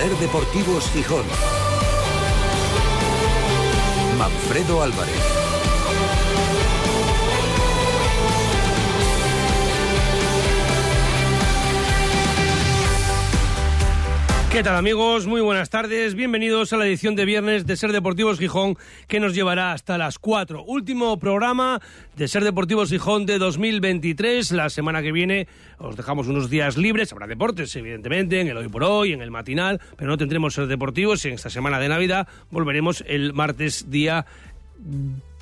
Ser Deportivos Gijón. Manfredo Álvarez. ¿Qué tal amigos? Muy buenas tardes. Bienvenidos a la edición de viernes de Ser Deportivos Gijón que nos llevará hasta las 4. Último programa de Ser Deportivos Gijón de 2023. La semana que viene os dejamos unos días libres. Habrá deportes, evidentemente, en el Hoy por Hoy, en el matinal, pero no tendremos Ser Deportivos. En esta semana de Navidad volveremos el martes día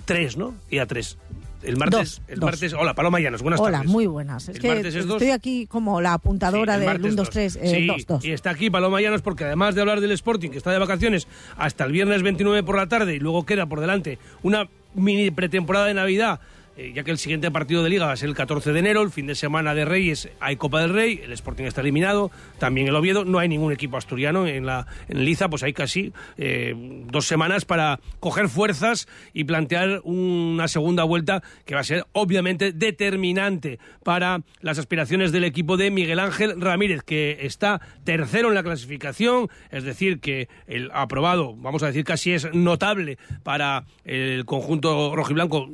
3, ¿no? Día 3 el martes, el martes. Hola, Paloma Llanos, buenas Hola, tardes. muy buenas. Es El que martes es estoy dos. aquí como la apuntadora Sí, el del martes 1, 2, dos. 3, Sí, 2, 2. Y está aquí Paloma Llanos porque además de hablar del Sporting, que está de vacaciones hasta el viernes 29 por la tarde y luego queda por delante una mini pretemporada de Navidad, eh, ya que el siguiente partido de Liga va a ser el 14 de enero, el fin de semana de Reyes hay Copa del Rey, el Sporting está eliminado, también el Oviedo, no hay ningún equipo asturiano en la en Liza, pues hay casi eh, dos semanas para coger fuerzas y plantear una segunda vuelta que va a ser obviamente determinante para las aspiraciones del equipo de Miguel Ángel Ramírez, que está tercero en la clasificación, es decir, que el aprobado, vamos a decir casi es notable para el conjunto rojiblanco,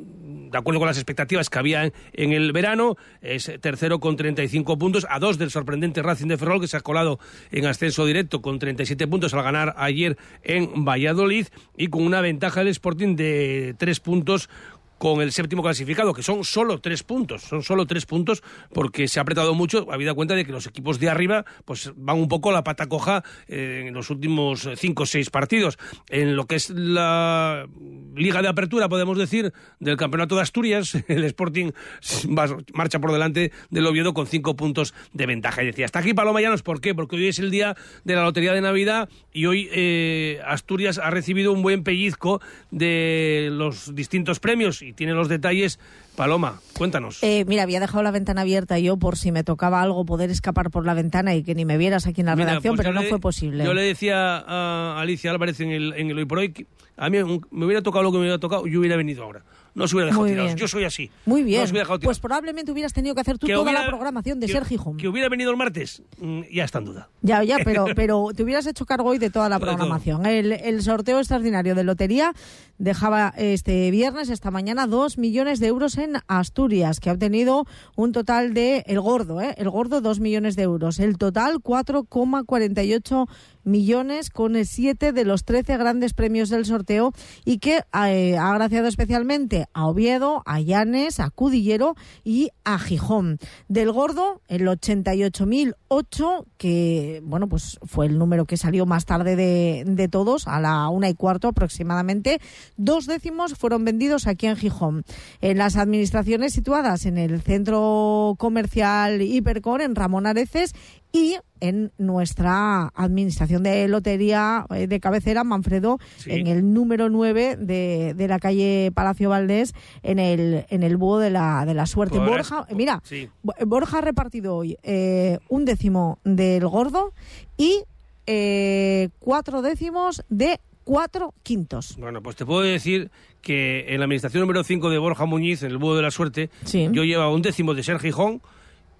de acuerdo con las expectativas que había en, en el verano, es tercero con 35 puntos, a dos del sorprendente Racing de Ferrol, que se ha colado en ascenso directo con 37 puntos al ganar ayer en Valladolid, y con una ventaja del Sporting de tres puntos con el séptimo clasificado, que son solo tres puntos, son solo tres puntos porque se ha apretado mucho, habida cuenta de que los equipos de arriba pues van un poco la pata coja eh, en los últimos cinco o seis partidos. En lo que es la liga de apertura, podemos decir, del campeonato de Asturias, el Sporting marcha por delante del Oviedo con cinco puntos de ventaja. Y decía, hasta aquí Paloma Llanos, ¿por qué? Porque hoy es el día de la Lotería de Navidad y hoy eh, Asturias ha recibido un buen pellizco de los distintos premios y tiene los detalles. Paloma, cuéntanos. Eh, mira, había dejado la ventana abierta yo por si me tocaba algo poder escapar por la ventana y que ni me vieras aquí en la Mira, redacción, pues pero no le- fue posible. Yo le decía a Alicia Álvarez en el, en el Hoy por Hoy que a mí un- me hubiera tocado lo que me hubiera tocado, yo hubiera venido ahora. No se hubiera dejado Muy tirados. bien. Yo soy así. Muy No bien. os hubiera dejado pues probablemente hubieras tenido que hacer tú Que toda hubiera- la programación de que- Ser Gijón. Que hubiera venido el martes, mm, ya está en duda. Ya, ya, pero, pero te hubieras hecho cargo hoy de toda la De todo. programación. El, el sorteo extraordinario de lotería dejaba este viernes, esta mañana, dos millones de euros en Asturias, que ha obtenido un total de, el gordo, ¿eh? El gordo, dos millones de euros. El total, 4,48 millones con siete de los 13 grandes premios del sorteo y que eh, ha agraciado especialmente a Oviedo, a Llanes, a Cudillero y a Gijón. Del gordo, el 88.008, que bueno, pues fue el número que salió más tarde de, de todos, a la una y cuarto aproximadamente. Dos décimos fueron vendidos aquí en Gijón. En las administraciones situadas en el centro comercial Hipercor, en Ramón Areces, y en nuestra administración de lotería eh, de cabecera, Manfredo, Sí. en el número 9 de, de la calle Palacio Valdés, en el, en el búho de la, de la suerte. Podrás- Borja, mira, Sí. Borja ha repartido hoy eh, un décimo del gordo y eh, cuatro décimos de cuatro quintos. Bueno, pues te puedo decir que en la administración número 5 de Borja Muñiz, en el Búho de la Suerte, Sí. yo llevaba un décimo de Ser Gijón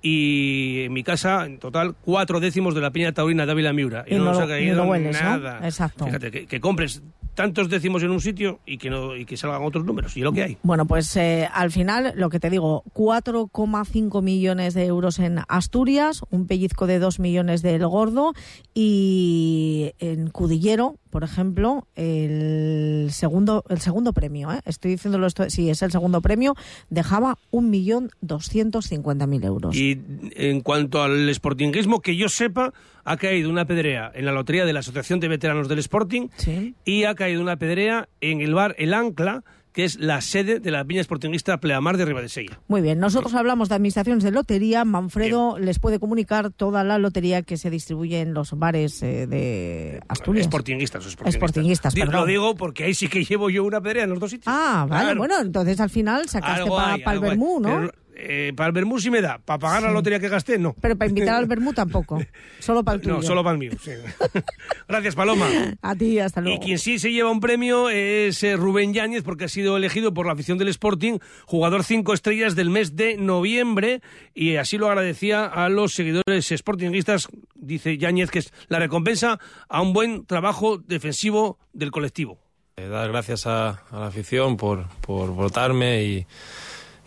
y en mi casa, en total, cuatro décimos de la Peña Taurina de Ávila Miura. Y no nos lo- ha ni caído lo hueles, ¿no? nada. Exacto. Fíjate, que, que compres tantos décimos en un sitio y que, no, y que salgan otros números, y lo que hay. Bueno, pues eh, al final, lo que te digo, 4,5 millones de euros en Asturias, un pellizco de 2 millones del gordo y en Cudillero, por ejemplo, el segundo, el segundo premio, ¿eh? estoy diciéndolo esto, sí, es el segundo premio, dejaba 1.250.000 euros. Y en cuanto al sportinguismo, que yo sepa, ha caído una pedrea en la lotería de la Asociación de Veteranos del Sporting Sí. y ha caído una pedrea en el bar El Ancla, que es la sede de la Piña Sportingista Pleamar de Ribadesella. Muy bien, nosotros hablamos de administraciones de lotería. Manfredo les puede comunicar toda la lotería que se distribuye en los bares eh, de Asturias. Sportinguistas, o sportinguistas. Sportinguistas, Di- perdón. Lo digo porque ahí sí que llevo yo una pedrea en los dos sitios. Ah, vale, Claro. bueno, entonces al final sacaste para hay, el. Bermú, ¿no? Pero, eh, para el Bermú sí me da. Para pagar la lotería que gasté, no. Pero para invitar al Bermú tampoco. Solo para el tuyo. No, solo para el mío. sí. Gracias, Paloma. A ti, hasta luego. Y quien sí se lleva un premio es eh, Rubén Yáñez, porque ha sido elegido por la afición del Sporting jugador cinco estrellas del mes de noviembre, y así lo agradecía a los seguidores sportinguistas dice Yáñez que es la recompensa a un buen trabajo defensivo del colectivo. Eh, dar gracias a, la afición por, por votarme y,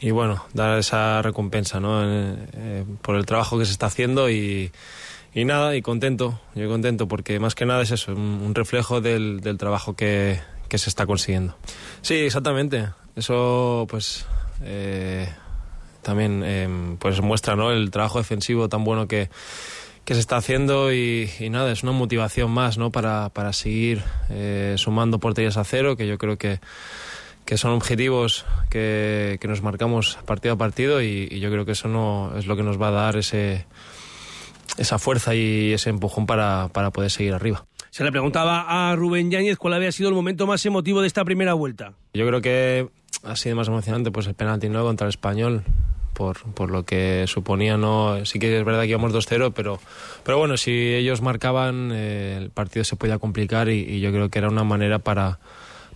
y, bueno, dar esa recompensa ¿no? Eh, por el trabajo que se está haciendo y, y, nada, y contento, yo contento porque más que nada es eso, un, reflejo del, del trabajo que, que, se está consiguiendo. Sí, exactamente, eso pues... Eh, también eh, pues muestra ¿no? el trabajo defensivo tan bueno que, que se está haciendo y, nada, es una motivación más ¿no? para, para seguir eh, sumando porterías a cero, que yo creo que, que son objetivos que, que, nos marcamos partido a partido y, yo creo que eso no es lo que nos va a dar ese, esa fuerza y ese empujón para, para poder seguir arriba. Se le preguntaba a Rubén Yáñez cuál había sido el momento más emotivo de esta primera vuelta. Yo creo que ha sido más emocionante pues el penalti nuevo contra el español por, por lo que suponía no sí que es verdad que íbamos 2-0 pero pero bueno si ellos marcaban eh, el partido se podía complicar y, yo creo que era una manera para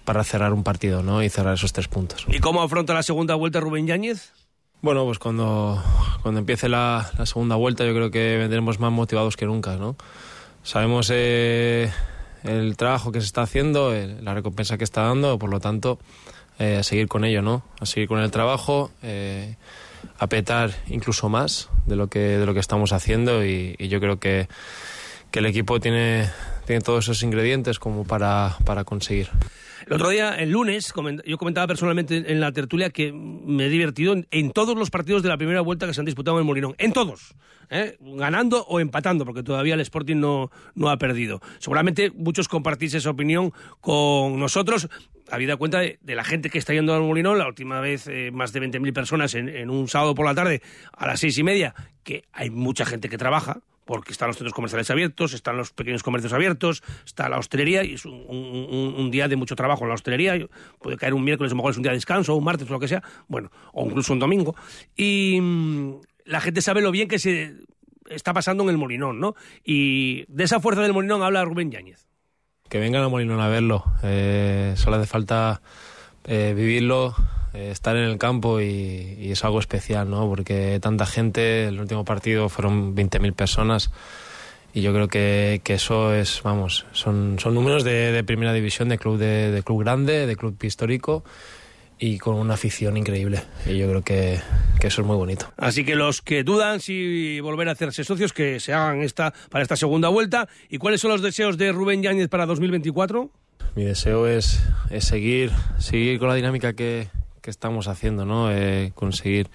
para cerrar un partido no y cerrar esos tres puntos y cómo afronta la segunda vuelta Rubén Yáñez bueno pues cuando cuando empiece la, la segunda vuelta yo creo que vendremos más motivados que nunca no sabemos eh, el trabajo que se está haciendo la recompensa que está dando por lo tanto eh, a seguir con ello, ¿no? A seguir con el trabajo, eh, a petar incluso más de lo que, de lo que estamos haciendo y, yo creo que, que, el equipo tiene, tiene todos esos ingredientes como para, para conseguir. El otro día, el lunes, yo comentaba personalmente en la tertulia que me he divertido en, todos los partidos de la primera vuelta que se han disputado en el Molinón. En todos. ¿eh? Ganando o empatando, porque todavía el Sporting no, no ha perdido. Seguramente muchos compartís esa opinión con nosotros. Habida cuenta de, la gente que está yendo al Molinón, la última vez eh, más de 20.000 personas en, en un sábado por la tarde a las seis y media, que hay mucha gente que trabaja porque están los centros comerciales abiertos, están los pequeños comercios abiertos, está la hostelería y es un, día de mucho trabajo en la hostelería. Puede caer un miércoles, a lo mejor es un día de descanso, un martes, o lo que sea, bueno, o incluso un domingo. Y mm, la gente sabe lo bien que se está pasando en el Molinón, ¿no? Y de esa fuerza del Molinón habla Rubén Yáñez. Que vengan al Molinón a verlo. Eh, solo hace falta eh, vivirlo, eh, estar en el campo y, es algo especial, ¿no? Porque tanta gente, el último partido fueron 20.000 personas y yo creo que, que, eso es, vamos, son, son números de, primera división, de club, de, club grande, de club histórico y con una afición increíble. Y yo creo que, que, eso es muy bonito. Así que los que dudan si volver a hacerse socios, que se hagan esta, para esta segunda vuelta. ¿Y cuáles son los deseos de Rubén Yáñez para 2024? Mi deseo es, es seguir, seguir con la dinámica que, que estamos haciendo, ¿no? Eh, conseguir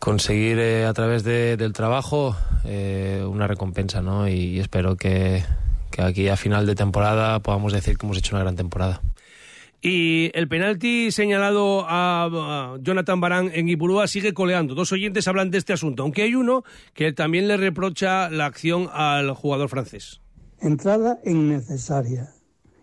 conseguir eh, a través del trabajo eh, una recompensa, ¿no? Y, espero que, aquí a final de temporada podamos decir que hemos hecho una gran temporada. Y el penalti señalado a, Jonathan Barán en Ipurúa sigue coleando. Dos oyentes hablan de este asunto, aunque hay uno que también le reprocha la acción al jugador francés. Entrada innecesaria.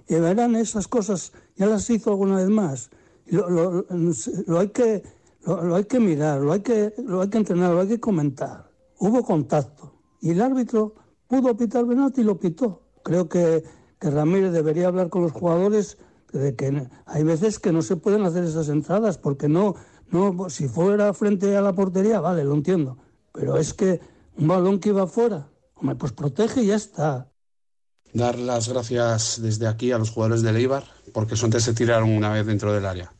Y verán esas cosas, ya las hizo alguna vez más lo, lo, hay que, lo, hay que mirar, lo hay que, lo hay que entrenar, lo hay que comentar. Hubo contacto y el árbitro pudo pitar penalti y lo pitó. Creo que, que Ramírez debería hablar con los jugadores de que hay veces que no se pueden hacer esas entradas porque no, no, si fuera frente a la portería, vale, lo entiendo. Pero es que un balón que iba fuera, hombre, pues protege y ya está. Dar las gracias desde aquí a los jugadores de Eibar porque son se tiraron una vez dentro del área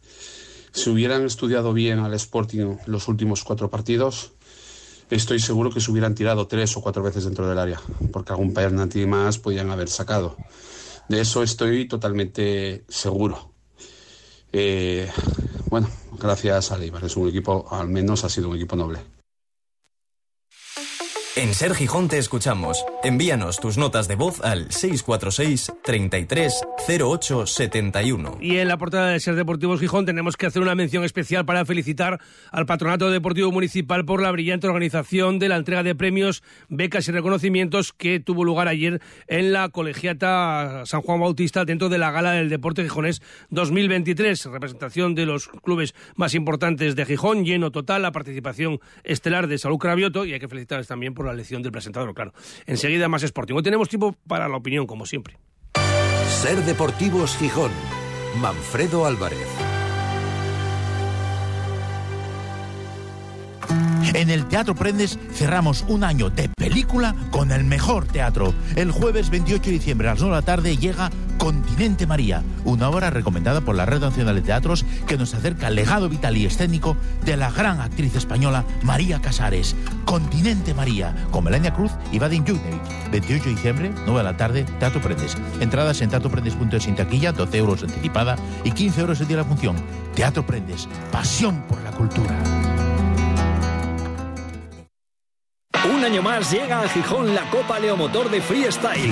si hubieran estudiado bien al Sporting los últimos cuatro partidos, estoy seguro que se hubieran tirado tres o cuatro veces dentro del área, porque algún penalti más podían haber sacado. De eso estoy totalmente seguro. Eh, bueno, gracias a Leibar. Es un equipo, al menos ha sido un equipo noble. En Ser Gijón te escuchamos. Envíanos tus notas de voz al 646 33 08 71. Y en la portada de Ser Deportivos Gijón tenemos que hacer una mención especial para felicitar al Patronato Deportivo Municipal por la brillante organización de la entrega de premios, becas y reconocimientos que tuvo lugar ayer en la colegiata San Juan Bautista dentro de la Gala del Deporte Gijonés 2023. Representación de los clubes más importantes de Gijón, lleno total, la participación estelar de Salud Cravioto y hay que felicitarles también por la lección del presentador, claro. Enseguida más Sporting. Hoy tenemos tiempo para la opinión, como siempre. Ser Deportivos Gijón. Manfredo Álvarez. En el Teatro Prendes cerramos un año de película con el mejor teatro. El jueves 28 de diciembre a las 9 de la tarde llega Continente María, una obra recomendada por la Red Nacional de Teatros que nos acerca al legado vital y escénico de la gran actriz española María Casares. Continente María, con Melania Cruz y Vadim Jugnevic. 28 de diciembre, 9 de la tarde, Teatro Prendes. Entradas en teatroprendes.es sin taquilla, 12 euros anticipada y 15 euros el día de la función. Teatro Prendes, pasión por la cultura. Un año más llega a Gijón la Copa Leomotor de Freestyle.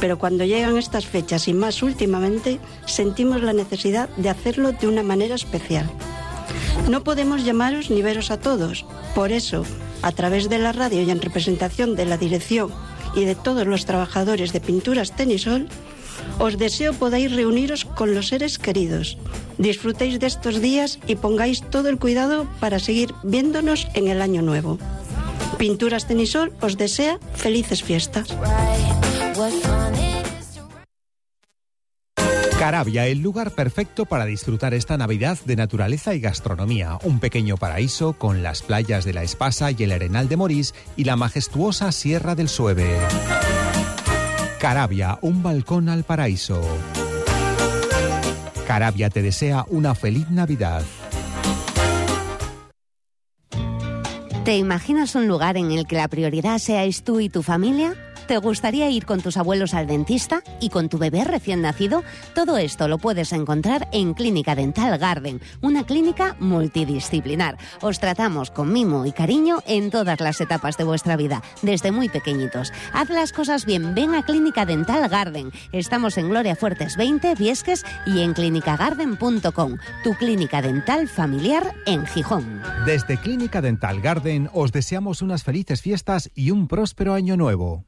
pero cuando llegan estas fechas y más últimamente, sentimos la necesidad de hacerlo de una manera especial. No podemos llamaros ni veros a todos, por eso, a través de la radio y en representación de la dirección y de todos los trabajadores de Pinturas Tenisol, os deseo podáis reuniros con los seres queridos. Disfrutéis de estos días y pongáis todo el cuidado para seguir viéndonos en el año nuevo. Pinturas Tenisol os desea felices fiestas. Carabia, el lugar perfecto para disfrutar esta Navidad de naturaleza y gastronomía. Un pequeño paraíso con las playas de la Espasa y el Arenal de Morís y la majestuosa Sierra del Sueve. Carabia, un balcón al paraíso. Carabia te desea una feliz Navidad. ¿Te imaginas un lugar en el que la prioridad seáis tú y tu familia? ¿Te gustaría ir con tus abuelos al dentista y con tu bebé recién nacido? Todo esto lo puedes encontrar en Clínica Dental Garden, una clínica multidisciplinar. Os tratamos con mimo y cariño en todas las etapas de vuestra vida, desde muy pequeñitos. Haz las cosas bien, ven a Clínica Dental Garden. Estamos en Gloria Fuertes 20, Viesques y en clinicagarden.com, tu clínica dental familiar en Gijón. Desde Clínica Dental Garden os deseamos unas felices fiestas y un próspero año nuevo.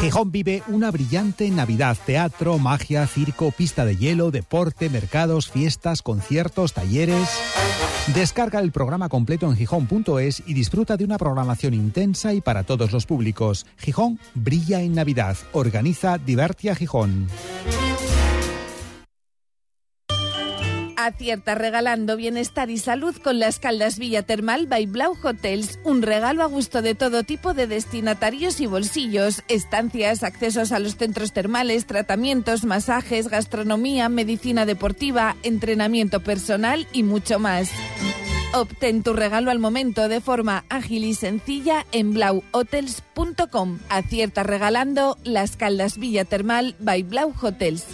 Gijón vive una brillante Navidad. Teatro, magia, circo, pista de hielo, deporte, mercados, fiestas, conciertos, talleres. Descarga el programa completo en gijón.es y disfruta de una programación intensa y para todos los públicos. Gijón brilla en Navidad. Organiza Divertia Gijón. Acierta regalando bienestar y salud con las Caldas Villa Termal by Blau Hotels. Un regalo a gusto de todo tipo de destinatarios y bolsillos. Estancias, accesos a los centros termales, tratamientos, masajes, gastronomía, medicina deportiva, entrenamiento personal y mucho más. Obtén tu regalo al momento de forma ágil y sencilla en blauhotels.com. Acierta regalando las Caldas Villa Termal by Blau Hotels.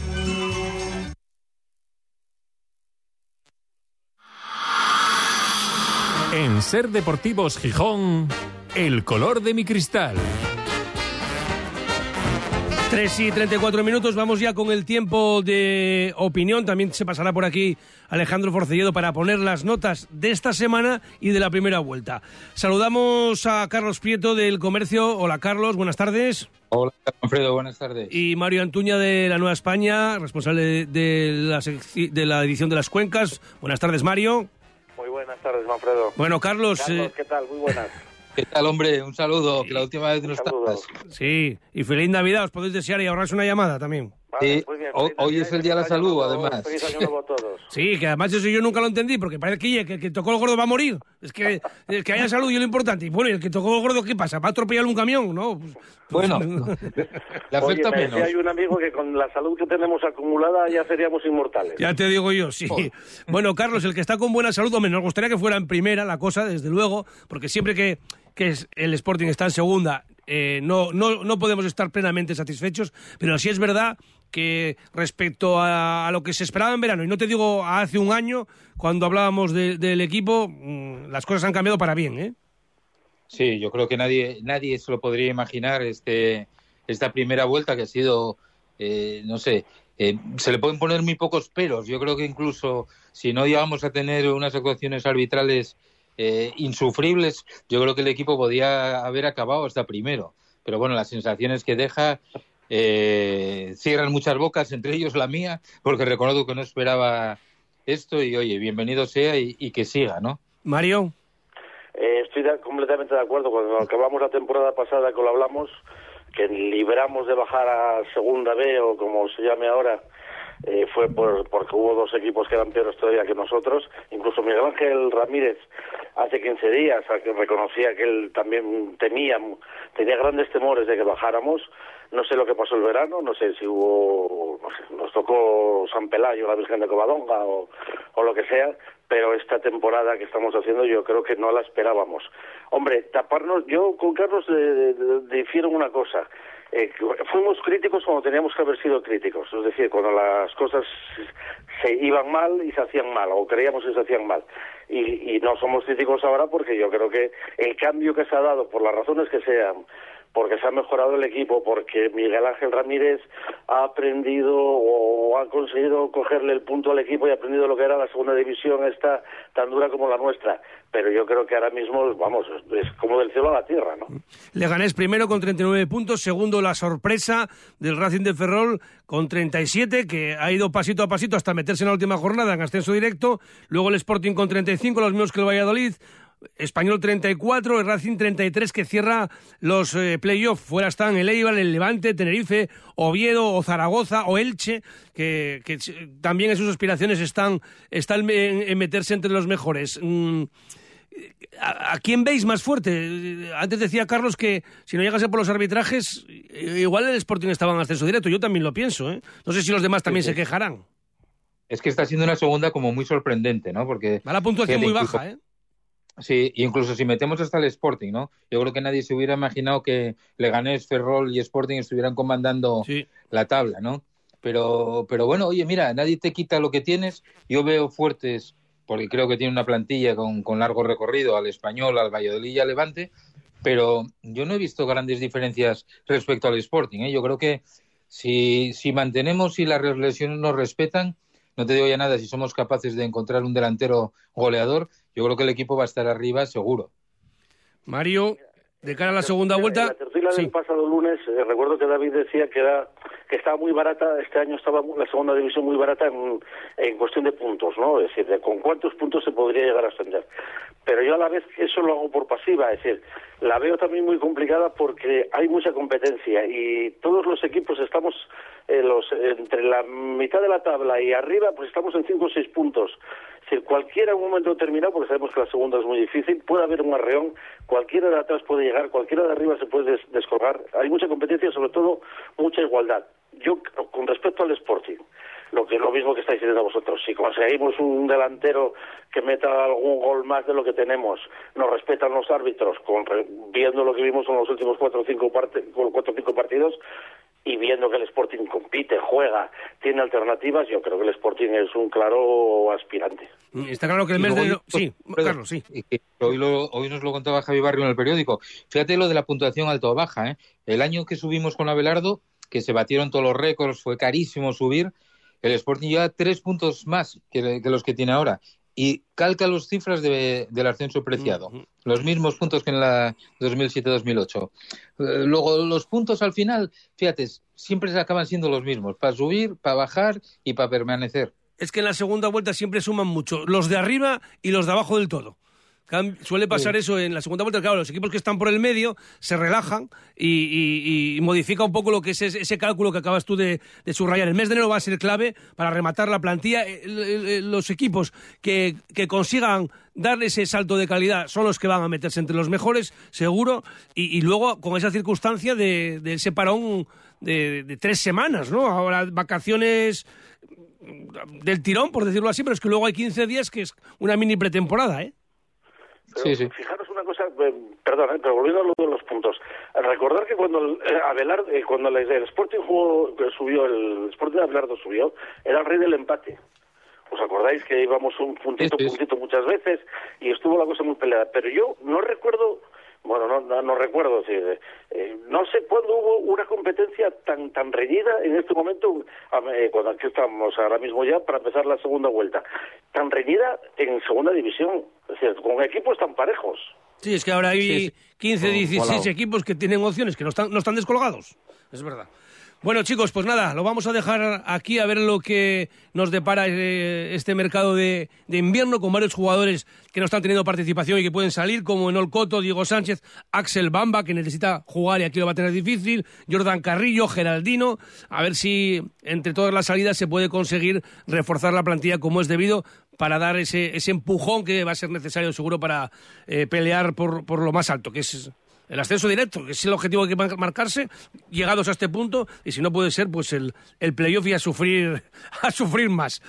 Ser Deportivos Gijón, el color de mi cristal. 3 y 34 minutos, vamos ya con el tiempo de opinión. También se pasará por aquí Alejandro Forcelledo para poner las notas de esta semana y de la primera vuelta. Saludamos a Carlos Prieto del Comercio. Hola Carlos, buenas tardes. Hola Alfredo, buenas tardes. Y Mario Antuña de la Nueva España, responsable de la, de la edición de las cuencas. Buenas tardes Mario. Buenas tardes, Manfredo. Bueno, Carlos. Carlos eh, ¿qué tal? Muy buenas. ¿Qué tal, hombre? Un saludo, que la última vez no estabas. Sí, y feliz Navidad, os podéis desear y ahorrarse una llamada también. Vale, muy bien, Hoy, hoy es el día de la salud, además. Feliz año nuevo a todos. Sí, que además eso yo nunca lo entendí, porque parece que, que el que tocó el gordo va a morir. Es que, es que haya salud y es lo importante. Y bueno, ¿y el que tocó el gordo qué pasa? ¿Va a atropellar un camión? No. Pues- Bueno, le Oye, afecta me decía menos. hay un amigo que con la salud que tenemos acumulada ya seríamos inmortales. Ya te digo yo, sí. Bueno, Carlos, el que está con buena salud, hombre, nos gustaría que fuera en primera la cosa, desde luego, porque siempre que, que es- el Sporting está en segunda, eh, no, no, no podemos estar plenamente satisfechos, pero sí es verdad que respecto a, a lo que se esperaba en verano, y no te digo hace un año, cuando hablábamos de- del equipo, mm, las cosas han cambiado para bien, ¿eh? Sí, yo creo que nadie, nadie se lo podría imaginar este, esta primera vuelta que ha sido, eh, no sé, eh, se le pueden poner muy pocos peros. Yo creo que incluso si no llegamos a tener unas actuaciones arbitrales eh, insufribles, yo creo que el equipo podía haber acabado hasta primero. Pero bueno, las sensaciones que deja eh, cierran muchas bocas, entre ellos la mía, porque reconozco que no esperaba esto y oye, bienvenido sea y, y que siga, ¿no? Mario. Eh, estoy de- completamente de acuerdo. Cuando acabamos la temporada pasada que lo hablamos, que libramos de bajar a Segunda B o como se llame ahora, eh, fue por, porque hubo dos equipos que eran peores todavía que nosotros. Incluso Miguel Ángel Ramírez hace 15 días reconocía que él también temía, tenía grandes temores de que bajáramos. No sé lo que pasó el verano, no sé si hubo, no sé, nos tocó San Pelayo, la Virgen de Covadonga o, lo que sea, pero esta temporada que estamos haciendo yo creo que no la esperábamos. Hombre, taparnos, yo con Carlos difiero una cosa. Eh, fuimos críticos cuando teníamos que haber sido críticos, es decir, cuando las cosas se iban mal y se hacían mal, o creíamos que se hacían mal. Y, y no somos críticos ahora porque yo creo que el cambio que se ha dado, por las razones que sean, porque se ha mejorado el equipo, porque Miguel Ángel Ramírez ha aprendido o ha conseguido cogerle el punto al equipo y ha aprendido lo que era la segunda división esta tan dura como la nuestra. Pero yo creo que ahora mismo, vamos, es como del cielo a la tierra, ¿no? Leganés primero con 39 puntos, segundo la sorpresa del Racing de Ferrol con 37, que ha ido pasito a pasito hasta meterse en la última jornada en ascenso directo, luego el Sporting con 35, los mismos que el Valladolid, Español 34, el Racing 33 que cierra los eh, playoffs. Fuera están el Eibar, el Levante, Tenerife, Oviedo o Zaragoza o Elche, que, también en sus aspiraciones están, están en, en meterse entre los mejores. Mm, ¿A, a quién veis más fuerte? Antes decía Carlos que si no llegase por los arbitrajes, igual el Sporting estaba en ascenso directo. Yo también lo pienso. ¿eh? No sé si los demás también Sí, se quejarán. Es que está siendo una segunda como muy sorprendente, ¿no? Porque Va la puntuación muy incluso- baja, ¿eh? Sí, incluso si metemos hasta el Sporting, ¿no? Yo creo que nadie se hubiera imaginado que Leganés, Ferrol y Sporting estuvieran comandando la tabla, ¿no? Pero, pero bueno, oye, mira, nadie te quita lo que tienes. Yo veo fuertes, porque creo que tiene una plantilla con, con largo recorrido al Español, al Valladolid y al Levante, pero yo no he visto grandes diferencias respecto al Sporting, ¿eh? Yo creo que si, si mantenemos y las lesiones nos respetan, no te digo ya nada, si somos capaces de encontrar un delantero goleador, yo creo que el equipo va a estar arriba seguro. Mario, de cara a la segunda En vuelta. la tertulia del pasado lunes, eh, recuerdo que David decía que era que estaba muy barata, este año estaba la segunda división muy barata en, en cuestión de puntos, ¿no? Es decir, de con cuántos puntos se podría llegar a ascender. Pero yo a la vez eso lo hago por pasiva, es decir, la veo también muy complicada porque hay mucha competencia y todos los equipos estamos eh, los entre la mitad de la tabla y arriba, pues estamos en cinco o seis puntos. Es decir, cualquiera en un momento determinado, porque sabemos que la segunda es muy difícil, puede haber un arreón, cualquiera de atrás puede llegar, cualquiera de arriba se puede des- descolgar. Hay mucha competencia sobre todo mucha igualdad. Yo, con respecto al Sporting, lo que es lo mismo que estáis diciendo vosotros, si conseguimos un delantero que meta algún gol más de lo que tenemos, nos respetan los árbitros, con re- viendo lo que vimos en los últimos cuatro o cinco, parte- cuatro o cinco partidos, y viendo que el Sporting compite, juega, tiene alternativas, yo creo que el Sporting es un claro aspirante. Está claro que el mes de... luego- Sí, Carlos, sí. y que hoy, lo- hoy nos lo contaba Javi Barrio en el periódico. Fíjate lo de la puntuación alto o baja. ¿eh? El año que subimos con Abelardo, que se batieron todos los récords, fue carísimo subir, el Sporting lleva tres puntos más que, que los que tiene ahora. Y calca las cifras de- del ascenso preciado. Los mismos puntos que en la 2007-2008. Eh, luego, los puntos al final, fíjate, siempre se acaban siendo los mismos. Para subir, para bajar y para permanecer. Es que en la segunda vuelta siempre suman mucho los de arriba y los de abajo del todo. Suele pasar eso en la segunda vuelta. Claro, los equipos que están por el medio se relajan y, modifica un poco lo que es ese, cálculo que acabas tú de, subrayar. El mes de enero va a ser clave para rematar la plantilla. Eh, los equipos que, consigan dar ese salto de calidad son los que van a meterse entre los mejores, seguro. Y, luego con esa circunstancia de, ese parón de, de tres semanas, ¿no? Ahora vacaciones del tirón, por decirlo así, pero es que luego hay 15 días que es una mini pretemporada, ¿eh? Fijaros una cosa, eh, perdón, eh, pero volviendo a lo de los puntos. Recordar que cuando eh, Abelardo, cuando el, Sporting jugó, subió, el Sporting de Abelardo subió, era el rey del empate. ¿Os acordáis que íbamos un puntito, puntito muchas veces y estuvo la cosa muy peleada? Pero yo no recuerdo bueno, no, no, recuerdo, sí, eh, no sé cuándo hubo una competencia tan tan reñida en este momento, eh, cuando aquí estamos ahora mismo ya para empezar la segunda vuelta, tan reñida en segunda división, es decir, con equipos tan parejos. Sí, es que ahora hay 15, 16 equipos que tienen opciones que no están, no están descolgados, es verdad. Bueno, chicos, pues nada, lo vamos a dejar aquí a ver lo que nos depara eh, este mercado de, invierno con varios jugadores que no están teniendo participación y que pueden salir, como en Olcoto, Diego Sánchez, Axel Bamba, que necesita jugar y aquí lo va a tener difícil, Jordan Carrillo, Geraldino, a ver si entre todas las salidas se puede conseguir reforzar la plantilla como es debido para dar ese, ese empujón que va a ser necesario seguro para eh, pelear por, por lo más alto, que es el ascenso directo, que es el objetivo que hay que marcarse, llegados a este punto, y si no puede ser, pues el, el playoff y a sufrir, a sufrir más.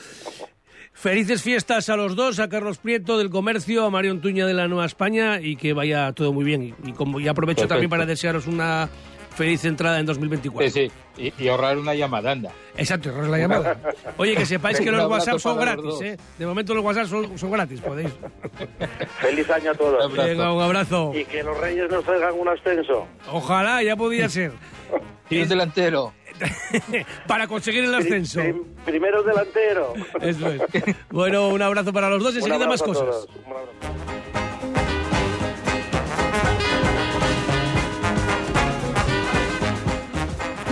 Felices fiestas a los dos, a Carlos Prieto del Comercio, a Mario Antuña de la Nueva España y que vaya todo muy bien. Y, como, y aprovecho también para desearos una feliz entrada en 2024. Sí, sí, y, ahorrar una llamada, anda. Exacto, ahorrar la llamada. Oye, que sepáis que los WhatsApp son gratis, ¿eh? De momento los WhatsApp son, gratis, podéis. Feliz año a todos. Venga, un abrazo. Y que los Reyes nos traigan un ascenso. Ojalá, ya podía ser. y el delantero. para conseguir el ascenso. primero delantero. Eso es. Bueno, un abrazo para los dos. y Enseguida más cosas.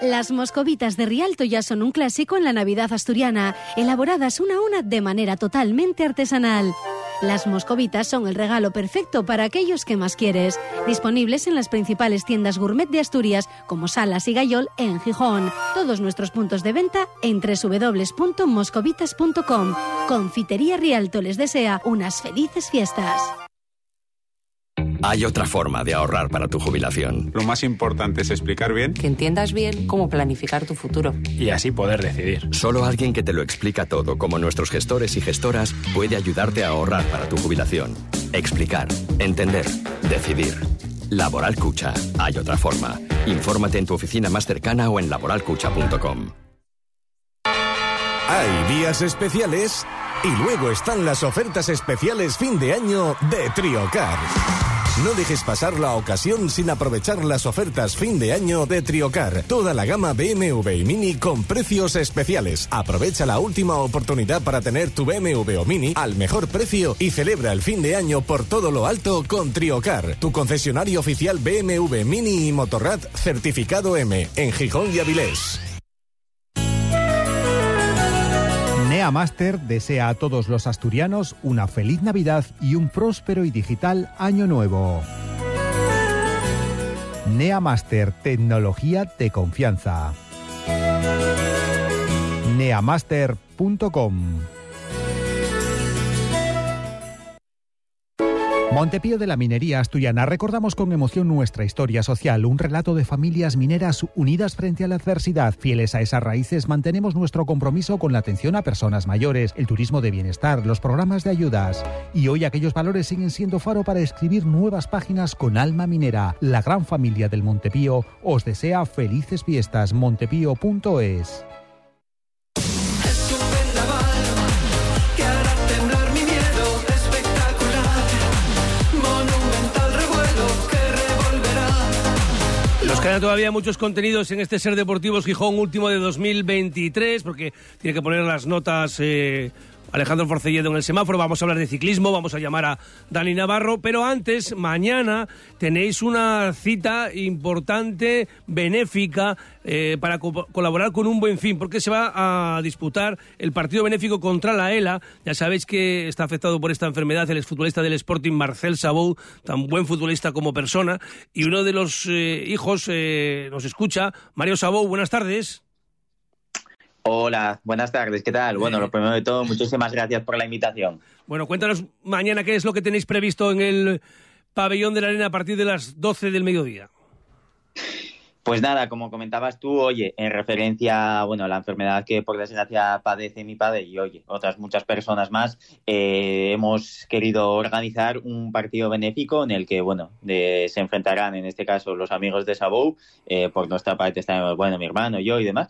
Las moscovitas de Rialto ya son un clásico en la Navidad asturiana, elaboradas una a una de manera totalmente artesanal. Las moscovitas son el regalo perfecto para aquellos que más quieres, disponibles en las principales tiendas gourmet de Asturias como Salas y Gayol en Gijón. Todos nuestros puntos de venta en www.moscovitas.com. Confitería Rialto les desea unas felices fiestas. Hay otra forma de ahorrar para tu jubilación. Lo más importante es explicar bien. Que entiendas bien cómo planificar tu futuro. Y así poder decidir. Solo alguien que te lo explica todo, como nuestros gestores y gestoras, puede ayudarte a ahorrar para tu jubilación. Explicar, entender, decidir. Laboral Cucha. Hay otra forma. Infórmate en tu oficina más cercana o en laboralcucha.com. Hay días especiales y luego están las ofertas especiales fin de año de Triocar. No dejes pasar la ocasión sin aprovechar las ofertas fin de año de Triocar. Toda la gama BMW y Mini con precios especiales. Aprovecha la última oportunidad para tener tu BMW o Mini al mejor precio y celebra el fin de año por todo lo alto con Triocar, tu concesionario oficial BMW Mini y Motorrad certificado M en Gijón y Avilés. NEA Master desea a todos los asturianos una feliz Navidad y un próspero y digital año nuevo. NEA Master, tecnología de confianza. neamaster.com Montepío de la Minería Asturiana recordamos con emoción nuestra historia social, un relato de familias mineras unidas frente a la adversidad. Fieles a esas raíces, mantenemos nuestro compromiso con la atención a personas mayores, el turismo de bienestar, los programas de ayudas. Y hoy aquellos valores siguen siendo faro para escribir nuevas páginas con alma minera. La gran familia del Montepío os desea felices fiestas. Montepío.es quedan todavía muchos contenidos en este Ser Deportivos Gijón último de 2023, porque tiene que poner las notas eh, Alejandro Forcelledo en el semáforo. Vamos a hablar de ciclismo, vamos a llamar a Dani Navarro, pero antes, mañana tenéis una cita importante, benéfica, eh, para co- colaborar con un buen fin, porque se va a disputar el partido benéfico contra la ELA. Ya sabéis que está afectado por esta enfermedad el exfutbolista del Sporting, Marcel Sabou, tan buen futbolista como persona, y uno de los eh, hijos eh, nos escucha, Mario Sabou. Buenas tardes. Hola, buenas tardes, ¿qué tal? Bueno, lo primero de todo, muchísimas gracias por la invitación. Bueno, cuéntanos mañana qué es lo que tenéis previsto en el pabellón de la arena a partir de las 12 del mediodía. Pues nada, como comentabas tú, oye, en referencia bueno, a la enfermedad que por desgracia padece mi padre y oye, otras muchas personas más, eh, hemos querido organizar un partido benéfico en el que, bueno, de- se enfrentarán en este caso los amigos de Sabou, eh, por nuestra parte estaremos, bueno, mi hermano, yo y demás,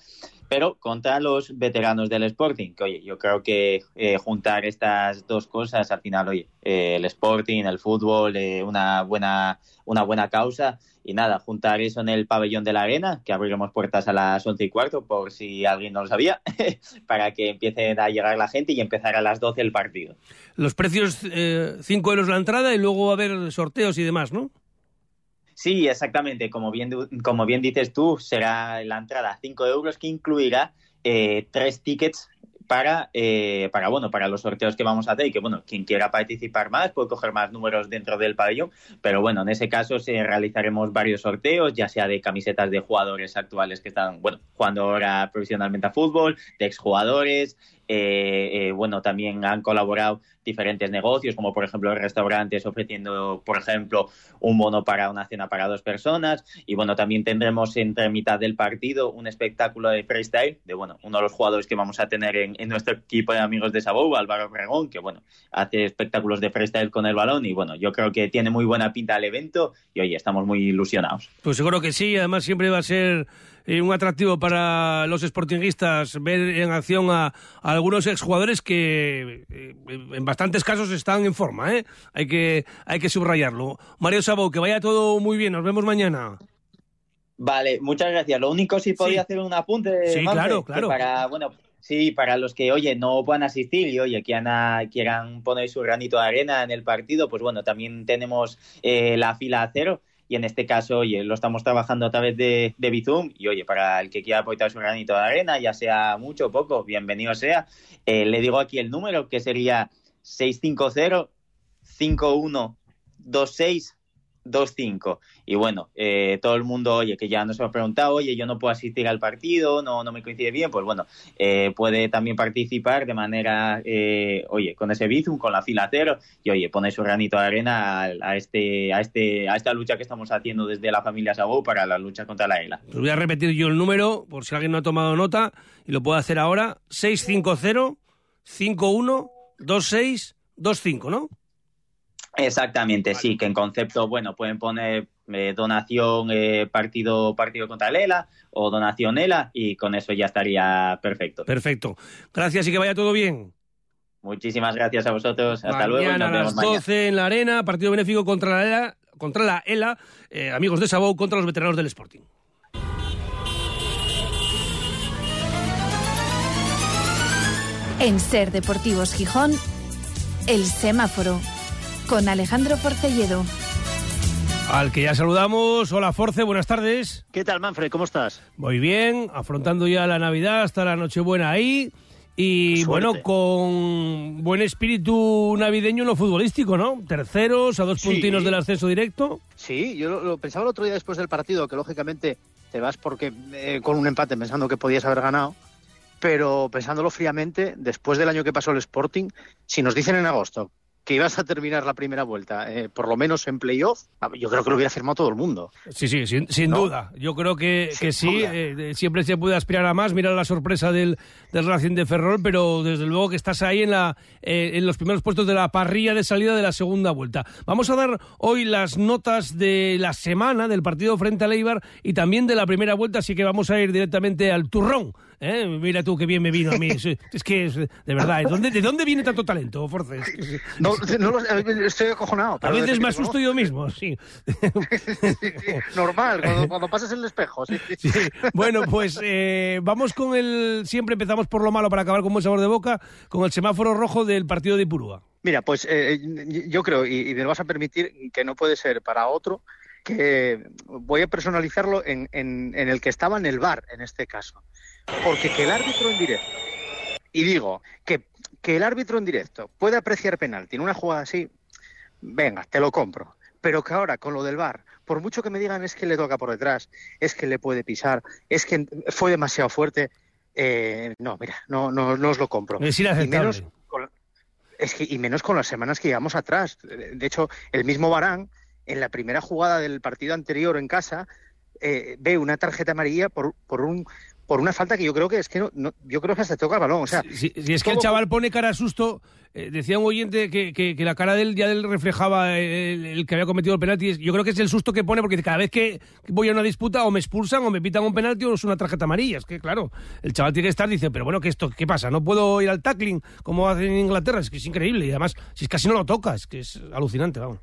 pero contra los veteranos del Sporting, que oye, yo creo que eh, juntar estas dos cosas al final, oye, eh, el Sporting, el fútbol, eh, una buena una buena causa y nada, juntar eso en el pabellón de la arena, que abriremos puertas a las once y cuarto por si alguien no lo sabía, para que empiece a llegar la gente y empezar a las 12 el partido. Los precios, 5 euros la entrada y luego va a haber sorteos y demás, ¿no? Sí, exactamente. Como bien, como bien dices tú, será la entrada 5 euros que incluirá eh, tres tickets para, eh, para, bueno, para los sorteos que vamos a hacer y que, bueno, quien quiera participar más puede coger más números dentro del pabellón, pero bueno, en ese caso realizaremos varios sorteos, ya sea de camisetas de jugadores actuales que están, bueno, jugando ahora profesionalmente a fútbol, de exjugadores, eh, eh, bueno, también han colaborado diferentes negocios, como por ejemplo restaurantes ofreciendo, por ejemplo, un bono para una cena para dos personas. Y bueno, también tendremos entre mitad del partido un espectáculo de freestyle de, bueno, uno de los jugadores que vamos a tener en, en nuestro equipo de amigos de Sabou, Álvaro Regón, que bueno, hace espectáculos de freestyle con el balón y bueno, yo creo que tiene muy buena pinta el evento y oye, estamos muy ilusionados. Pues seguro que sí, además siempre va a ser eh, un atractivo para los sportinguistas ver en acción a, a algunos exjugadores que eh, en bastantes casos están en forma, ¿eh? Hay que, hay que subrayarlo. Mario Sabo, que vaya todo muy bien, nos vemos mañana. Vale, muchas gracias. Lo único si podía Sí. hacer un apunte. Sí, claro, claro. Para, bueno, sí, para los que, oye, no puedan asistir y, oye, quieran, quieran poner su granito de arena en el partido, pues bueno, también tenemos eh, la fila a cero. Y en este caso, oye, lo estamos trabajando a través de, Bizum. Y oye, para el que quiera aportar su granito de arena, ya sea mucho o poco, bienvenido sea. Eh, le digo aquí el número, que sería 650 5126 2-5. Y bueno, eh, todo el mundo, oye, que ya nos ha preguntado, oye, yo no puedo asistir al partido, no, no me coincide bien, pues bueno, eh, puede también participar de manera, eh, oye, con ese Bizum, con la fila cero, y oye, pone su granito de arena a, a este, a, este, a esta lucha que estamos haciendo desde la familia Sabou para la lucha contra la ELA. Pues voy a repetir yo el número, por si alguien no ha tomado nota, y lo puedo hacer ahora, 650-512625, ¿no? Exactamente, sí, que en concepto, bueno, pueden poner eh, donación eh, partido partido contra el ELA o donación ELA y con eso ya estaría perfecto. Perfecto. Gracias y que vaya todo bien. Muchísimas gracias a vosotros. Hasta luego y nos a las mañana. 12 en la arena, partido benéfico contra la ELA, contra la ELA eh, amigos de Sabou contra los veteranos del Sporting. En Ser Deportivos Gijón, El Semáforo, con Alejandro Forcelledo. Al que ya saludamos. Hola, Force, buenas tardes. ¿Qué tal, Manfred? ¿Cómo estás? Muy bien, afrontando ya la Navidad hasta la Nochebuena ahí. Y bueno, con buen espíritu navideño en lo futbolístico, ¿no? Terceros, a dos Sí. puntinos del ascenso directo. Sí, yo lo, lo pensaba el otro día después del partido, que lógicamente te vas porque eh, con un empate pensando que podías haber ganado, pero pensándolo fríamente, después del año que pasó el Sporting, si nos dicen en agosto que ibas a terminar la primera vuelta, eh, por lo menos en playoff, yo creo que lo hubiera firmado todo el mundo. Sí, sí, sin, sin ¿No? duda. Yo creo que, que sí, eh, siempre se puede aspirar a más. Mira la sorpresa del, del Racing de Ferrol, pero desde luego que estás ahí en, la, eh, en los primeros puestos de la parrilla de salida de la segunda vuelta. Vamos a dar hoy las notas de la semana del partido frente a Leibar y también de la primera vuelta, así que vamos a ir directamente al turrón. ¿Eh? Mira tú qué bien me vino a mí. Es, que, es, de verdad, ¿de dónde, ¿de dónde viene tanto talento, Forces? No, no lo estoy acojonado. A veces me asusto yo mismo, sí. Normal, cuando, cuando pasas el espejo, sí. Bueno, pues eh, vamos con el. Siempre empezamos por lo malo para acabar con buen sabor de boca, con el semáforo rojo del partido de Ipurúa. Mira, pues eh, yo creo, y, y me lo vas a permitir, que no puede ser para otro, que voy a personalizarlo en, en- en el que estaba en el bar, en este caso. Porque que el árbitro en directo, y digo, que, que el árbitro en directo puede apreciar penalti en una jugada así, venga, te lo compro. Pero que ahora, con lo del bar, por mucho que me digan es que le toca por detrás, es que le puede pisar, es que fue demasiado fuerte, eh, no, mira, no, no, no os lo compro. Es Y menos con- es que, y menos con las semanas que llevamos atrás. De hecho, el mismo Barán, en la primera jugada del partido anterior en casa, eh, ve una tarjeta amarilla por, por un por una falta que yo creo que es que no, no- yo creo que hasta toca el balón. O sea, Si, si es que el ¿cómo- chaval pone cara a susto, eh, decía un oyente que, que- que la cara de él ya él reflejaba el, el que había cometido el penalti. Yo creo que es el susto que pone porque cada vez que voy a una disputa o me expulsan o me pitan un penalti o es una tarjeta amarilla. Es que, claro, el chaval tiene que estar, dice, pero bueno, ¿qué, esto, ¿qué pasa? ¿No puedo ir al tackling como hacen en Inglaterra? Es que es increíble. Y además, si es casi no lo toca, es que es alucinante, vamos.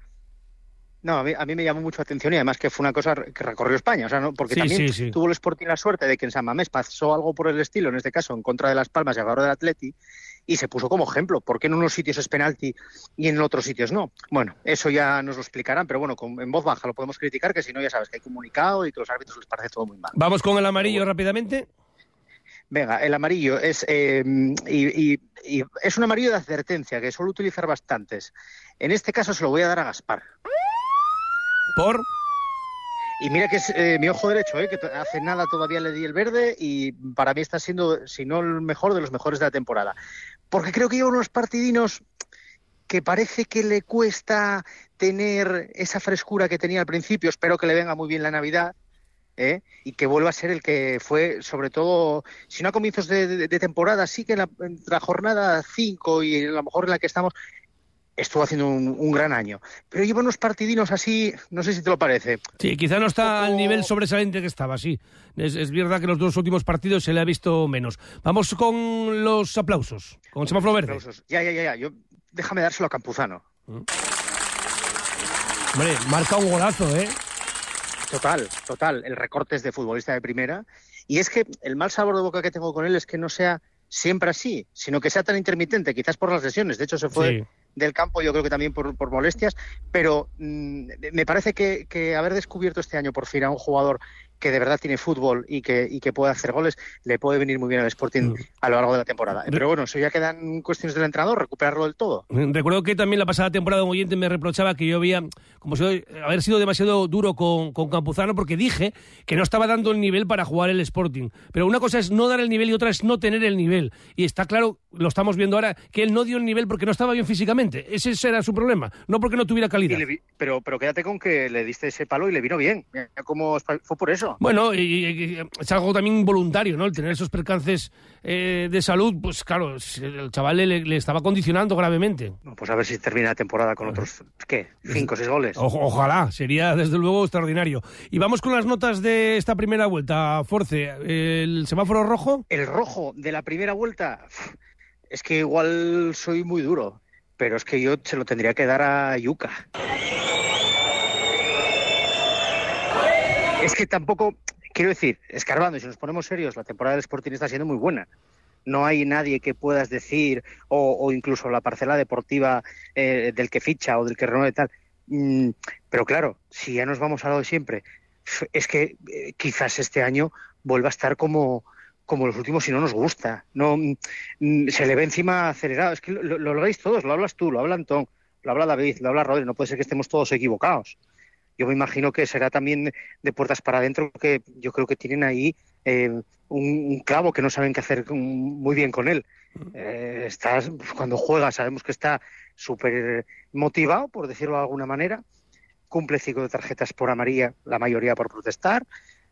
No, a mí, a mí me llamó mucho la atención y además que fue una cosa que recorrió España, o sea, ¿no? porque Sí, también sí, sí. tuvo el Sporting la suerte de que en San Mamés pasó algo por el estilo, en este caso en contra de Las Palmas y a favor del Atleti, y se puso como ejemplo, ¿por qué en unos sitios es penalti y en otros sitios no? Bueno, eso ya nos lo explicarán, pero bueno, con- en voz baja lo podemos criticar, que si no ya sabes que hay comunicado y que a los árbitros les parece todo muy mal. Vamos con el amarillo rápidamente. Venga, el amarillo es eh, y, y- y es un amarillo de advertencia que suelo utilizar bastantes. En este caso se lo voy a dar a Gaspar. ¿Por? Y mira que es eh, mi ojo derecho, eh, que hace nada todavía le di el verde y para mí está siendo, si no el mejor, de los mejores de la temporada. Porque creo que lleva unos partidinos que parece que le cuesta tener esa frescura que tenía al principio. Espero que le venga muy bien la Navidad. ¿eh? y que vuelva a ser el que fue, sobre todo, si no a comienzos de, temporada, sí que en la, la jornada 5 y a lo mejor en la que estamos, estuvo haciendo un, un gran año. Pero lleva unos partidinos así, no sé si te lo parece. Sí, quizá no está al nivel sobresaliente que estaba, sí. Es, es verdad que los dos últimos partidos se le ha visto menos. Vamos con los aplausos, con el semáforo verde. Aplausos. Ya, ya, ya, ya. Yo, déjame dárselo a Campuzano. Hombre, marca un golazo, ¿eh? Total, total. El recorte es de futbolista de primera. Y es que el mal sabor de boca que tengo con él es que no sea siempre así, sino que sea tan intermitente, quizás por las lesiones. De hecho, se fue Sí. Del campo, yo creo que también por, por molestias. Pero mm, me parece que, que haber descubierto este año por fin a un jugador que de verdad tiene fútbol y que, y que puede hacer goles, le puede venir muy bien al Sporting a lo largo de la temporada. Pero bueno, eso ya quedan cuestiones del entrenador, recuperarlo del todo. Recuerdo que también la pasada temporada un oyente me reprochaba que yo había, como si haber sido demasiado duro con, con Campuzano porque dije que no estaba dando el nivel para jugar el Sporting. Pero una cosa es no dar el nivel y otra es no tener el nivel. Y está claro, lo estamos viendo ahora, que él no dio el nivel porque no estaba bien físicamente. Ese era su problema, no porque no tuviera calidad. Vi- pero, pero quédate con que le diste ese palo y le vino bien. Cómo fue por eso. Bueno, y, y- y es algo también involuntario, ¿no? El tener esos percances eh, de salud, pues claro, el chaval le, le estaba condicionando gravemente. Pues a ver si termina la temporada con otros, ¿qué? Cinco o seis goles. O- ojalá, sería desde luego extraordinario. Y vamos con las notas de esta primera vuelta, Force. El semáforo rojo. El rojo de la primera vuelta, es que igual soy muy duro, pero es que yo se lo tendría que dar a Yuca. Es que tampoco, quiero decir, escarbando, si nos ponemos serios, la temporada del Sporting está siendo muy buena. No hay nadie que puedas decir, o, o incluso la parcela deportiva eh, del que ficha o del que renueve tal. Mm, pero claro, si ya nos vamos a lo de siempre, es que eh, quizás este año vuelva a estar como, como los últimos si no nos gusta. No, mm, mm, se le ve encima acelerado. Es que lo, lo, habláis todos, lo hablas tú, lo habla Antón, lo habla David, lo habla Rodri. No puede ser que estemos todos equivocados. Yo me imagino que será también de puertas para adentro, que yo creo que tienen ahí eh, un, clavo que no saben qué hacer muy bien con él. Eh, estás, cuando juega sabemos que está súper motivado, por decirlo de alguna manera. Cumple cinco de tarjetas por amarilla, la mayoría por protestar.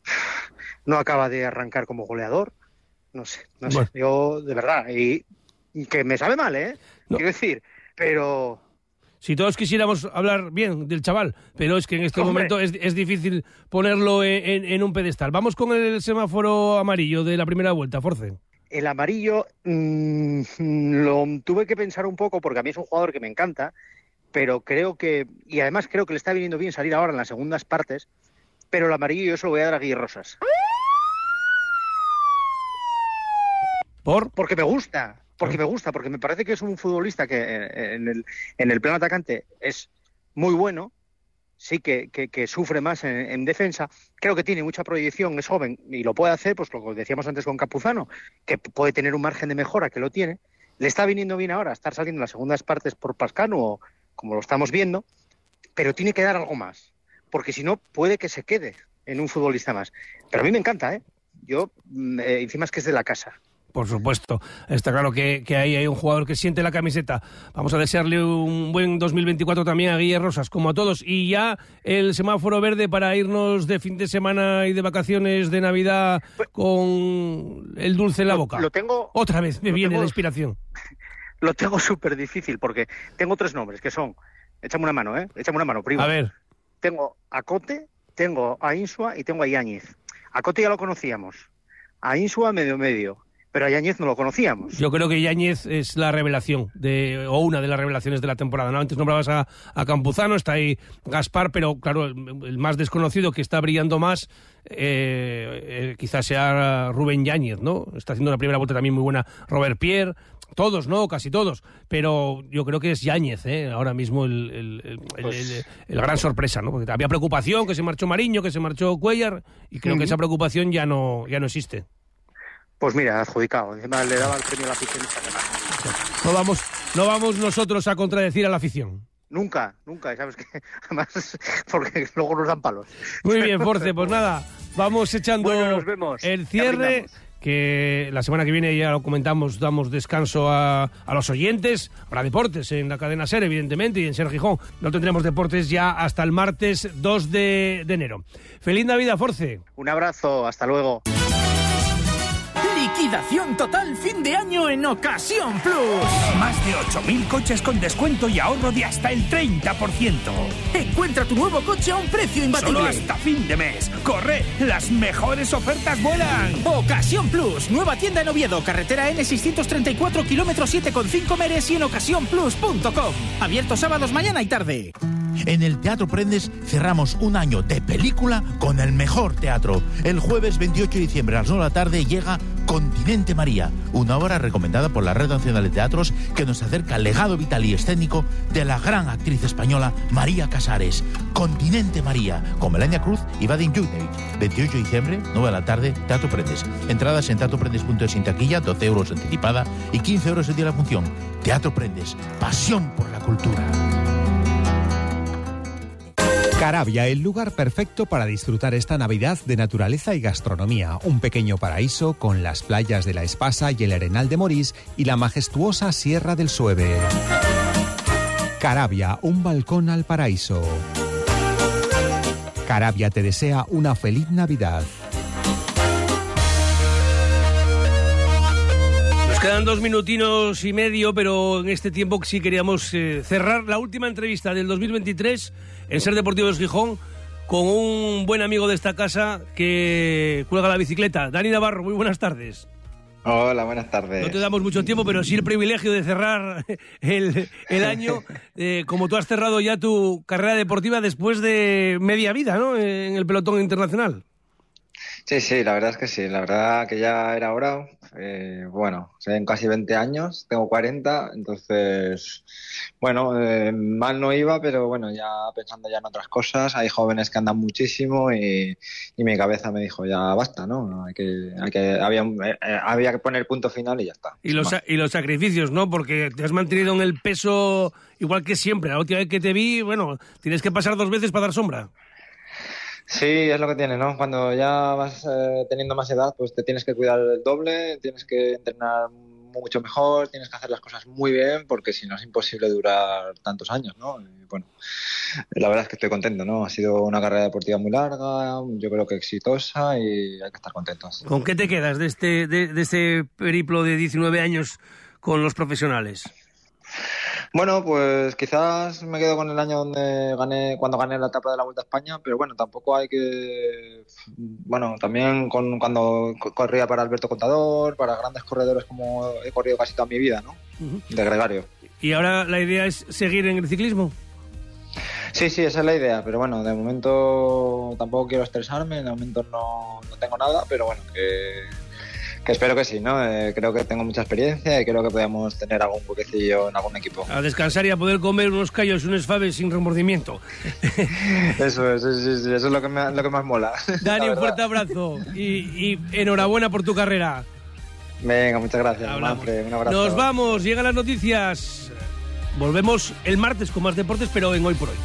No acaba de arrancar como goleador. No sé, no sé. Yo, de verdad, y, y que me sabe mal, ¿eh? Quiero decir, pero Si todos quisiéramos hablar bien del chaval, pero es que en este Hombre. momento es, es difícil ponerlo en, en- en un pedestal. Vamos con el semáforo amarillo de la primera vuelta, Force. El amarillo mm, lo tuve que pensar un poco porque a mí es un jugador que me encanta pero creo que, y además creo que le está viniendo bien salir ahora en las segundas partes, pero el amarillo yo se lo voy a dar a Guille Rosas. ¿Por? Porque me gusta, porque me gusta, porque me parece que es un futbolista que eh, en el, en el plano atacante es muy bueno, sí que, que, que sufre más en, en, defensa. Creo que tiene mucha proyección, es joven y lo puede hacer, pues lo que decíamos antes con Capuzano, que puede tener un margen de mejora, que lo tiene. Le está viniendo bien ahora estar saliendo en las segundas partes por Pascano, o como lo estamos viendo, pero tiene que dar algo más, porque si no, puede que se quede en un futbolista más. Pero a mí me encanta, ¿eh? Yo, eh, encima es que es de la casa. Por supuesto, está claro que, que, ahí hay un jugador que siente la camiseta. Vamos a desearle un buen 2024 también a Guille Rosas, como a todos. Y ya el semáforo verde para irnos de fin de semana y de vacaciones de Navidad con el dulce en la boca. Lo tengo. Otra vez me viene tengo, la inspiración. Lo tengo súper difícil porque tengo tres nombres que son. Échame una mano, ¿eh? Échame una mano, primo. A ver. Tengo a Cote, tengo a Insua y tengo a Yáñez. A Cote ya lo conocíamos. A Insua medio medio pero a Yáñez no lo conocíamos. Yo creo que Yáñez es la revelación, de, o una de las revelaciones de la temporada. ¿no? Antes nombrabas a, a Campuzano, está ahí Gaspar, pero claro, el, el más desconocido que está brillando más eh, eh, quizás sea Rubén Yáñez, ¿no? Está haciendo una primera vuelta también muy buena Robert Pierre, todos, ¿no? Casi todos, pero yo creo que es Yáñez, ¿eh? Ahora mismo el, el, pues... el, gran sorpresa, ¿no? Porque había preocupación, que se marchó Mariño, que se marchó Cuellar, y creo uh -huh. que esa preocupación ya no, ya no existe. Pues mira, adjudicado. Encima le daba el premio a la afición. No vamos, no vamos nosotros a contradecir a la afición. Nunca, nunca, ¿sabes qué? Además, porque luego nos dan palos. Muy bien, Force, pues nada, vamos echando bueno, nos vemos. el cierre, que la semana que viene ya lo comentamos, damos descanso a, a, los oyentes, habrá deportes en la cadena SER, evidentemente, y en Ser Gijón. No tendremos deportes ya hasta el martes 2 de, de enero. Feliz Navidad, Force. Un abrazo, hasta luego. Liquidación total fin de año en Ocasión Plus. Más de 8.000 coches con descuento y ahorro de hasta el 30%. Encuentra tu nuevo coche a un precio imbatible. Solo hasta fin de mes. Corre, las mejores ofertas vuelan. Ocasión Plus, nueva tienda en Oviedo, carretera N634, kilómetro 7,5 Meres y en ocasiónplus.com. Abierto sábados, mañana y tarde. En el Teatro Prendes cerramos un año de película con el mejor teatro. El jueves 28 de diciembre a las 9 de la tarde llega Continente María, una obra recomendada por la Red Nacional de Teatros que nos acerca al legado vital y escénico de la gran actriz española María Casares. Continente María, con Melania Cruz y Vadim Jutney. 28 de diciembre, 9 de la tarde, Teatro Prendes. Entradas en teatroprendes.es sin taquilla, 12 euros anticipada y 15 euros el día de la función. Teatro Prendes, pasión por la cultura. Carabia, el lugar perfecto para disfrutar esta Navidad de naturaleza y gastronomía. Un pequeño paraíso con las playas de la Espasa y el Arenal de Morís y la majestuosa Sierra del Sueve. Carabia, un balcón al paraíso. Carabia te desea una feliz Navidad. Quedan dos minutinos y medio, pero en este tiempo sí queríamos eh, cerrar la última entrevista del 2023 en Ser Deportivos Gijón con un buen amigo de esta casa que cuelga la bicicleta. Dani Navarro, muy buenas tardes. Hola, buenas tardes. No te damos mucho tiempo, pero sí el privilegio de cerrar el, el año, eh, como tú has cerrado ya tu carrera deportiva después de media vida, ¿no? En el pelotón internacional. Sí, sí, la verdad es que sí. La verdad que ya era hora. Eh, bueno, en casi 20 años, tengo 40, entonces, bueno, eh, mal no iba, pero bueno, ya pensando ya en otras cosas. Hay jóvenes que andan muchísimo y, y mi cabeza me dijo, ya basta, ¿no? Hay que, hay que, había, eh, había que poner punto final y ya está. Y los, y los sacrificios, ¿no? Porque te has mantenido en el peso igual que siempre. La última vez que te vi, bueno, tienes que pasar dos veces para dar sombra. Sí, es lo que tiene, ¿no? Cuando ya vas eh, teniendo más edad, pues te tienes que cuidar el doble, tienes que entrenar mucho mejor, tienes que hacer las cosas muy bien, porque si no es imposible durar tantos años, ¿no? Y bueno, la verdad es que estoy contento, ¿no? Ha sido una carrera deportiva muy larga, yo creo que exitosa y hay que estar contentos. ¿Con qué te quedas de este, de, de este periplo de 19 años con los profesionales? Bueno, pues quizás me quedo con el año donde gané, cuando gané la etapa de la Vuelta a España, pero bueno, tampoco hay que, bueno, también con, cuando corría para Alberto Contador, para grandes corredores como he corrido casi toda mi vida, ¿no? Uh -huh. De gregario. ¿Y ahora la idea es seguir en el ciclismo? Sí, sí, esa es la idea, pero bueno, de momento tampoco quiero estresarme, de momento no, no tengo nada, pero bueno, que, que espero que sí, ¿no? Eh, creo que tengo mucha experiencia y creo que podemos tener algún buquecillo en algún equipo. A descansar y a poder comer unos callos y unos faves sin remordimiento. eso es, sí, eso es lo que, me, lo que más mola. Dani, un fuerte abrazo y, y enhorabuena por tu carrera. Venga, muchas gracias, Manfred, un abrazo. Nos vamos, llegan las noticias. Volvemos el martes con más deportes, pero en Hoy por Hoy.